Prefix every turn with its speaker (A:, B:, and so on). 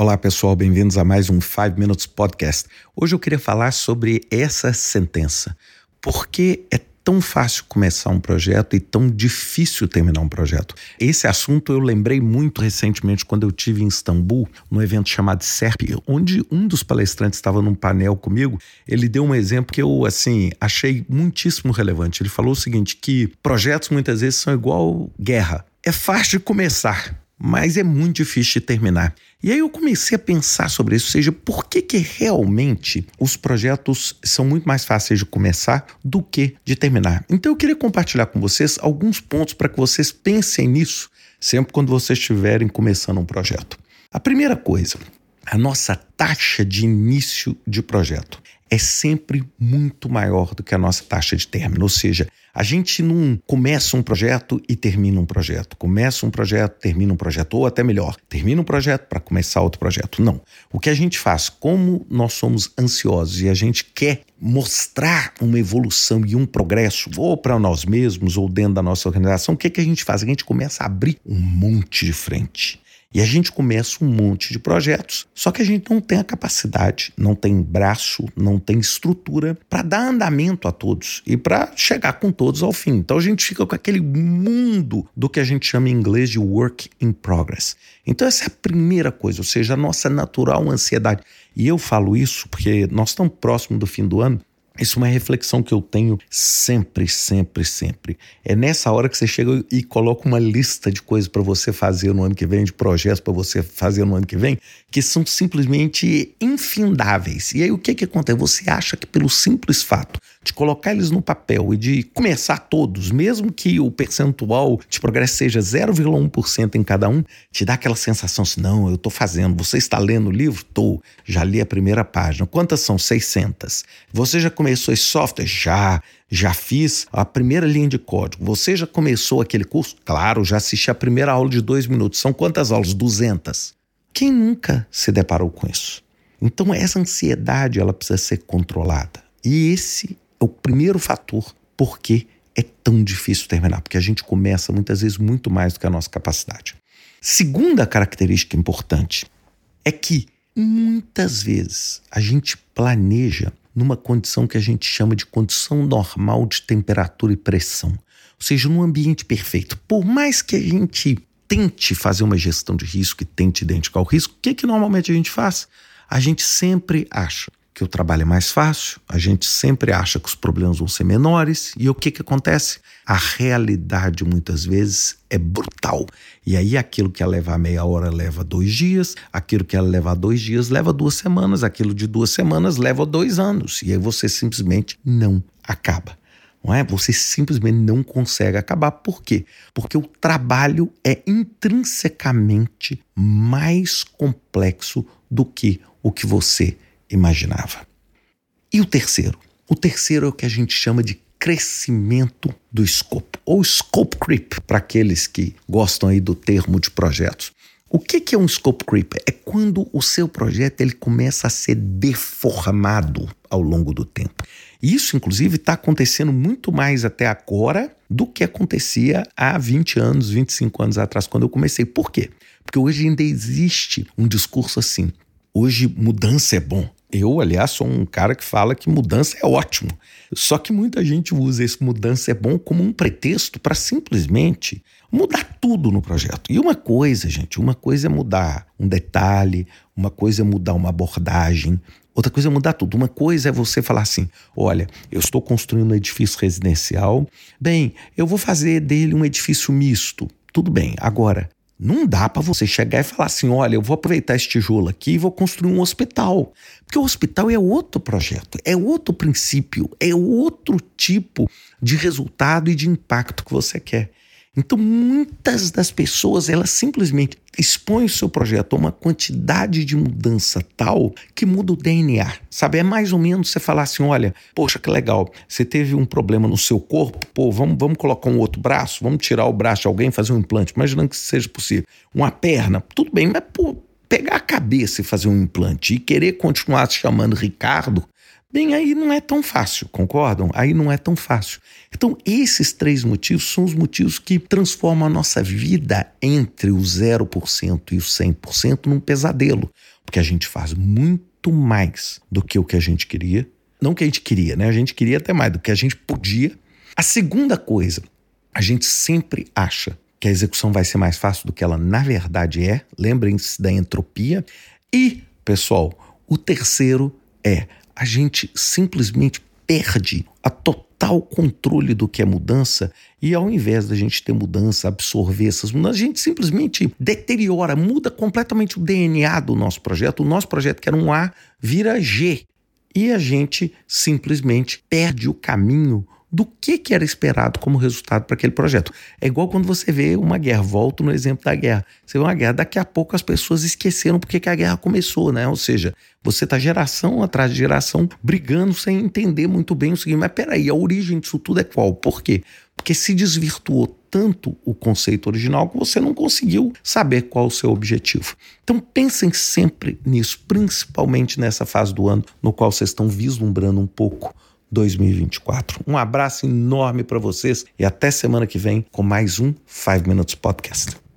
A: Olá pessoal, bem-vindos a mais um 5 Minutes Podcast. Hoje eu queria falar sobre essa sentença. Por que é tão fácil começar um projeto e tão difícil terminar um projeto? Esse assunto eu lembrei muito recentemente quando eu tive em Istambul, num evento chamado SERP, onde um dos palestrantes estava num painel comigo. Ele deu um exemplo que eu assim achei muitíssimo relevante. Ele falou o seguinte: que projetos muitas vezes são igual guerra. É fácil de começar, mas é muito difícil de terminar. E aí eu comecei a pensar sobre isso, ou seja, por que, que realmente os projetos são muito mais fáceis de começar do que de terminar. Então eu queria compartilhar com vocês alguns pontos para que vocês pensem nisso sempre quando vocês estiverem começando um projeto. A primeira coisa, a nossa taxa de início de projeto é sempre muito maior do que a nossa taxa de término. Ou seja, a gente não começa um projeto e termina um projeto. Começa um projeto, termina um projeto. Ou até melhor, termina um projeto para começar outro projeto. Não. O que a gente faz, como nós somos ansiosos e a gente quer mostrar uma evolução e um progresso, ou para nós mesmos, ou dentro da nossa organização, o que, que a gente faz? A gente começa a abrir um monte de frente. E a gente começa um monte de projetos, só que a gente não tem a capacidade, não tem braço, não tem estrutura para dar andamento a todos e para chegar com todos ao fim. Então a gente fica com aquele mundo do que a gente chama em inglês de work in progress. Então essa é a primeira coisa, ou seja, a nossa natural ansiedade. E eu falo isso porque nós estamos próximo do fim do ano isso é uma reflexão que eu tenho sempre, sempre, sempre. É nessa hora que você chega e coloca uma lista de coisas para você fazer no ano que vem, de projetos para você fazer no ano que vem, que são simplesmente infindáveis. E aí o que, que acontece? Você acha que pelo simples fato de colocar eles no papel e de começar todos, mesmo que o percentual de progresso seja 0,1% em cada um, te dá aquela sensação assim: não, eu estou fazendo. Você está lendo o livro? Estou. Já li a primeira página. Quantas são? 600. Você já começou esse software? Já. Já fiz a primeira linha de código. Você já começou aquele curso? Claro, já assisti a primeira aula de dois minutos. São quantas aulas? 200. Quem nunca se deparou com isso? Então, essa ansiedade ela precisa ser controlada. E esse é o primeiro fator porque é tão difícil terminar, porque a gente começa muitas vezes muito mais do que a nossa capacidade. Segunda característica importante é que muitas vezes a gente planeja numa condição que a gente chama de condição normal de temperatura e pressão. Ou seja, num ambiente perfeito. Por mais que a gente tente fazer uma gestão de risco e tente identificar o risco, o que, que normalmente a gente faz? A gente sempre acha que o trabalho é mais fácil, a gente sempre acha que os problemas vão ser menores, e o que, que acontece? A realidade muitas vezes é brutal. E aí aquilo que ia levar meia hora leva dois dias, aquilo que ia levar dois dias leva duas semanas, aquilo de duas semanas leva dois anos, e aí você simplesmente não acaba. Não é? Você simplesmente não consegue acabar. Por quê? Porque o trabalho é intrinsecamente mais complexo do que o que você imaginava. E o terceiro? O terceiro é o que a gente chama de crescimento do escopo, ou scope creep, para aqueles que gostam aí do termo de projetos. O que é um scope creep? É quando o seu projeto ele começa a ser deformado ao longo do tempo. Isso, inclusive, está acontecendo muito mais até agora do que acontecia há 20 anos, 25 anos atrás, quando eu comecei. Por quê? Porque hoje ainda existe um discurso assim: hoje mudança é bom. Eu, aliás, sou um cara que fala que mudança é ótimo. Só que muita gente usa esse mudança é bom como um pretexto para simplesmente mudar tudo no projeto. E uma coisa, gente, uma coisa é mudar um detalhe, uma coisa é mudar uma abordagem, outra coisa é mudar tudo. Uma coisa é você falar assim: olha, eu estou construindo um edifício residencial, bem, eu vou fazer dele um edifício misto. Tudo bem. Agora, não dá para você chegar e falar assim: olha, eu vou aproveitar esse tijolo aqui e vou construir um hospital. Porque o hospital é outro projeto, é outro princípio, é outro tipo de resultado e de impacto que você quer. Então, muitas das pessoas, elas simplesmente expõem o seu projeto a uma quantidade de mudança tal que muda o DNA. Sabe, é mais ou menos você falar assim, olha, poxa, que legal, você teve um problema no seu corpo, pô, vamos, vamos colocar um outro braço, vamos tirar o braço de alguém fazer um implante, imaginando que seja possível. Uma perna, tudo bem, mas pô, pegar a cabeça e fazer um implante e querer continuar se chamando Ricardo, Bem, aí não é tão fácil, concordam? Aí não é tão fácil. Então, esses três motivos são os motivos que transformam a nossa vida entre o 0% e o 100% num pesadelo. Porque a gente faz muito mais do que o que a gente queria. Não que a gente queria, né? A gente queria até mais do que a gente podia. A segunda coisa, a gente sempre acha que a execução vai ser mais fácil do que ela na verdade é. Lembrem-se da entropia. E, pessoal, o terceiro é a gente simplesmente perde a total controle do que é mudança e ao invés da gente ter mudança, absorver essas mudanças, a gente simplesmente deteriora, muda completamente o DNA do nosso projeto. O nosso projeto, que era um A, vira G. E a gente simplesmente perde o caminho do que, que era esperado como resultado para aquele projeto. É igual quando você vê uma guerra, volto no exemplo da guerra. Você vê uma guerra, daqui a pouco as pessoas esqueceram porque que a guerra começou, né? Ou seja, você está geração atrás de geração brigando sem entender muito bem o seguinte, mas peraí, a origem disso tudo é qual? Por quê? Porque se desvirtuou tanto o conceito original que você não conseguiu saber qual o seu objetivo. Então pensem sempre nisso, principalmente nessa fase do ano no qual vocês estão vislumbrando um pouco 2024. Um abraço enorme para vocês e até semana que vem com mais um 5 Minutes Podcast.